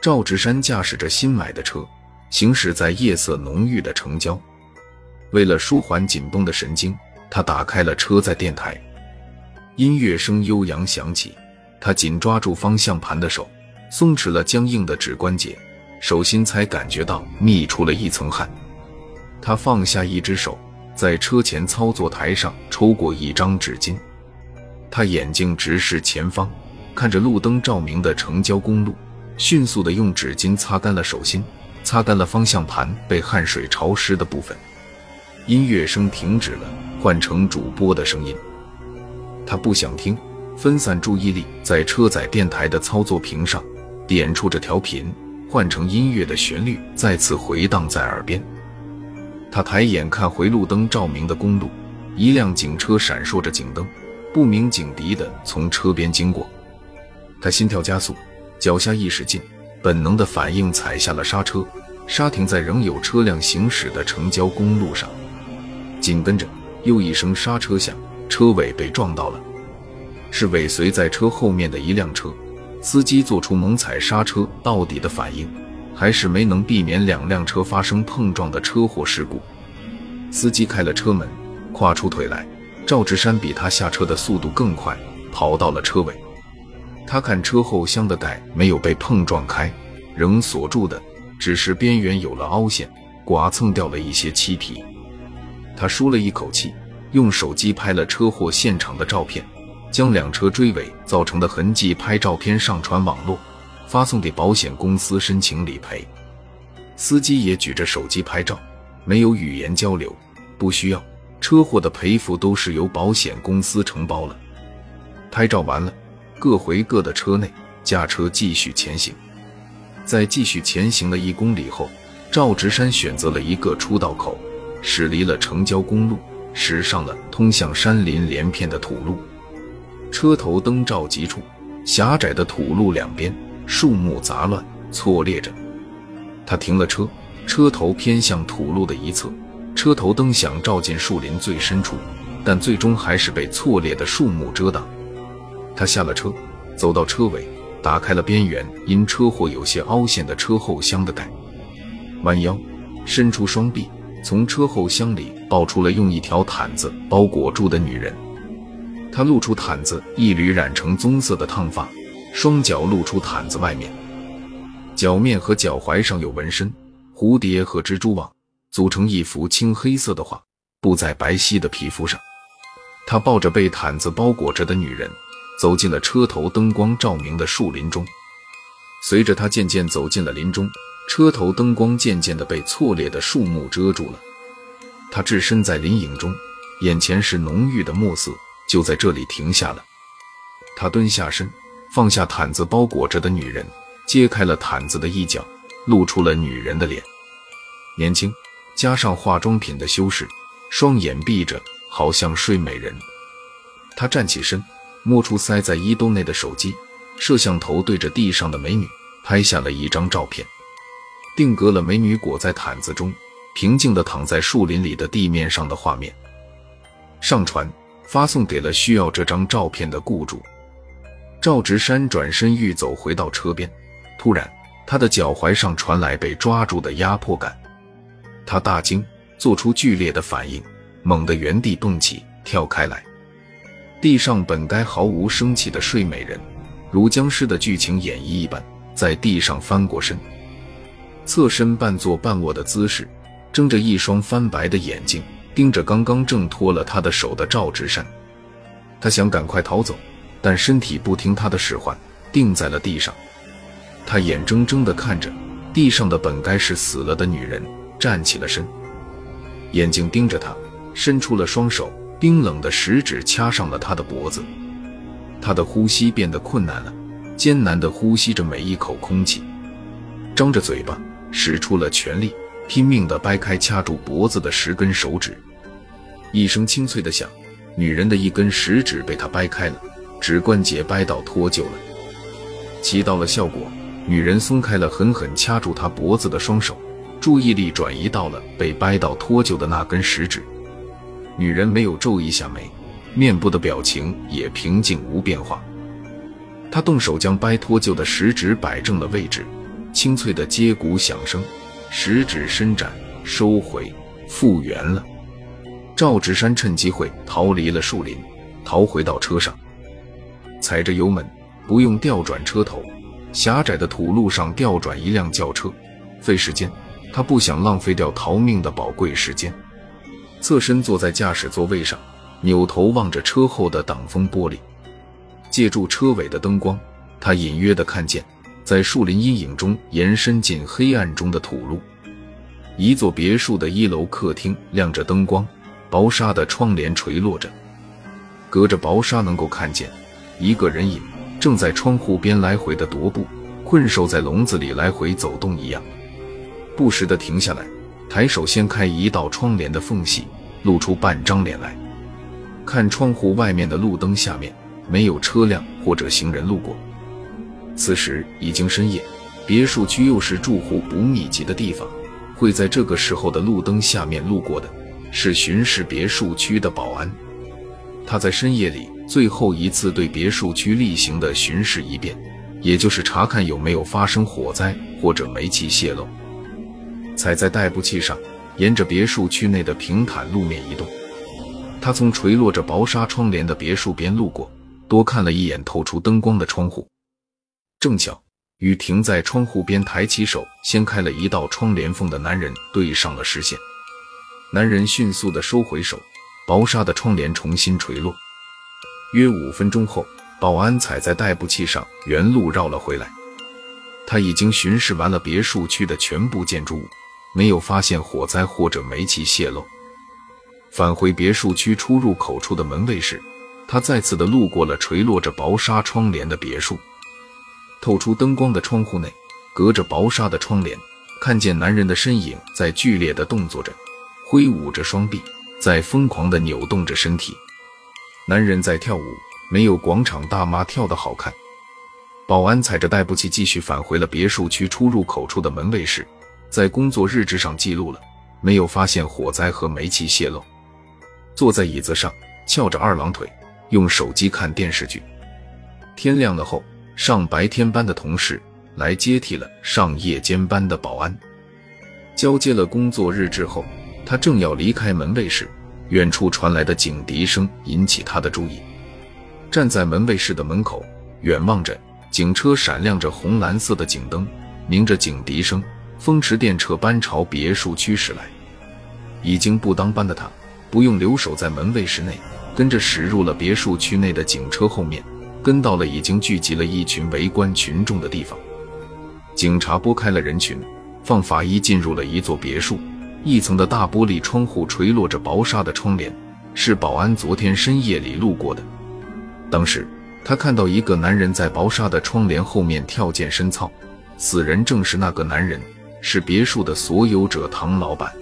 赵直山驾驶着新买的车，行驶在夜色浓郁的城郊。为了舒缓紧绷的神经，他打开了车载电台，音乐声悠扬响起。他紧抓住方向盘的手，松弛了僵硬的指关节，手心才感觉到密出了一层汗。他放下一只手，在车前操作台上抽过一张纸巾。他眼睛直视前方，看着路灯照明的城郊公路，迅速地用纸巾擦干了手心，擦干了方向盘被汗水潮湿的部分。音乐声停止了，换成主播的声音。他不想听。分散注意力，在车载电台的操作屏上点出着调频，换成音乐的旋律再次回荡在耳边。他抬眼看回路灯照明的公路，一辆警车闪烁着警灯，不明警笛的从车边经过。他心跳加速，脚下一使劲，本能的反应踩下了刹车，刹停在仍有车辆行驶的城郊公路上。紧跟着又一声刹车响，车尾被撞到了。是尾随在车后面的一辆车，司机做出猛踩刹车到底的反应，还是没能避免两辆车发生碰撞的车祸事故。司机开了车门，跨出腿来，赵志山比他下车的速度更快，跑到了车尾。他看车后箱的盖没有被碰撞开，仍锁住的，只是边缘有了凹陷，剐蹭掉了一些漆皮。他舒了一口气，用手机拍了车祸现场的照片。将两车追尾造成的痕迹拍照片上传网络，发送给保险公司申请理赔。司机也举着手机拍照，没有语言交流，不需要。车祸的赔付都是由保险公司承包了。拍照完了，各回各的车内，驾车继续前行。在继续前行了一公里后，赵直山选择了一个出道口，驶离了城郊公路，驶上了通向山林连片的土路。车头灯照急处，狭窄的土路两边树木杂乱错列着。他停了车，车头偏向土路的一侧，车头灯想照进树林最深处，但最终还是被错列的树木遮挡。他下了车，走到车尾，打开了边缘因车祸有些凹陷的车后箱的盖，弯腰伸出双臂，从车后箱里抱出了用一条毯子包裹住的女人。他露出毯子一缕染成棕色的烫发，双脚露出毯子外面，脚面和脚踝上有纹身，蝴蝶和蜘蛛网组成一幅青黑色的画，布在白皙的皮肤上。他抱着被毯子包裹着的女人，走进了车头灯光照明的树林中。随着他渐渐走进了林中，车头灯光渐渐地被错列的树木遮住了。他置身在林影中，眼前是浓郁的墨色。就在这里停下了。他蹲下身，放下毯子包裹着的女人，揭开了毯子的一角，露出了女人的脸，年轻，加上化妆品的修饰，双眼闭着，好像睡美人。他站起身，摸出塞在衣兜内的手机，摄像头对着地上的美女拍下了一张照片，定格了美女裹在毯子中，平静地躺在树林里的地面上的画面，上传。发送给了需要这张照片的雇主。赵直山转身欲走回到车边，突然他的脚踝上传来被抓住的压迫感，他大惊，做出剧烈的反应，猛地原地蹦起，跳开来。地上本该毫无生气的睡美人，如僵尸的剧情演绎一般，在地上翻过身，侧身半坐半卧的姿势，睁着一双翻白的眼睛。盯着刚刚挣脱了他的手的赵直山，他想赶快逃走，但身体不听他的使唤，定在了地上。他眼睁睁地看着地上的本该是死了的女人站起了身，眼睛盯着他，伸出了双手，冰冷的食指掐上了他的脖子。他的呼吸变得困难了，艰难地呼吸着每一口空气，张着嘴巴，使出了全力。拼命地掰开掐住脖子的十根手指，一声清脆的响，女人的一根食指被他掰开了，指关节掰到脱臼了，起到了效果。女人松开了狠狠掐住他脖子的双手，注意力转移到了被掰到脱臼的那根食指。女人没有皱一下眉，面部的表情也平静无变化。他动手将掰脱臼的食指摆正了位置，清脆的接骨响声，食指伸展，收回，复原了。赵志山趁机会逃离了树林，逃回到车上，踩着油门，不用调转车头，狭窄的土路上调转一辆轿车，费时间。他不想浪费掉逃命的宝贵时间，侧身坐在驾驶座位上，扭头望着车后的挡风玻璃，借助车尾的灯光，他隐约的看见，在树林阴影中延伸进黑暗中的土路。一座别墅的一楼客厅亮着灯光，薄纱的窗帘垂落着，隔着薄纱能够看见一个人影正在窗户边来回的踱步，困兽在笼子里来回走动一样。不时的停下来，抬手掀开一道窗帘的缝隙，露出半张脸来，看窗户外面的路灯下面没有车辆或者行人路过。此时已经深夜，别墅区又是住户不密集的地方，会在这个时候的路灯下面路过的是巡视别墅区的保安。他在深夜里最后一次对别墅区例行的巡视一遍，也就是查看有没有发生火灾或者煤气泄漏。踩在代步器上，沿着别墅区内的平坦路面移动。他从垂落着薄纱窗帘的别墅边路过，多看了一眼透出灯光的窗户，正巧与停在窗户边抬起手掀开了一道窗帘缝的男人对上了视线。男人迅速地收回手，薄纱的窗帘重新垂落。约五分钟后，保安踩在代步器上原路绕了回来。他已经巡视完了别墅区的全部建筑物。没有发现火灾或者煤气泄漏。返回别墅区出入口处的门卫时，他再次的路过了垂落着薄纱窗帘的别墅。透出灯光的窗户内，隔着薄纱的窗帘，看见男人的身影在剧烈的动作着，挥舞着双臂，在疯狂的扭动着身体。男人在跳舞，没有广场大妈跳的好看。保安踩着代步器继续返回了别墅区出入口处的门卫室。在工作日志上记录了，没有发现火灾和煤气泄漏。坐在椅子上，翘着二郎腿，用手机看电视剧。天亮了后，上白天班的同事来接替了上夜间班的保安。交接了工作日志后，他正要离开门卫室，远处传来的警笛声引起他的注意。站在门卫室的门口，远望着警车闪亮着红蓝色的警灯，鸣着警笛声。风驰电掣般朝别墅区驶来，已经不当班的他不用留守在门卫室内，跟着驶入了别墅区内的警车后面，跟到了已经聚集了一群围观群众的地方。警察拨开了人群，放法医进入了一座别墅，一层的大玻璃窗户垂落着薄纱的窗帘，是保安昨天深夜里路过的。当时他看到一个男人在薄纱的窗帘后面跳健身操，此人正是那个男人。是别墅的所有者唐老板。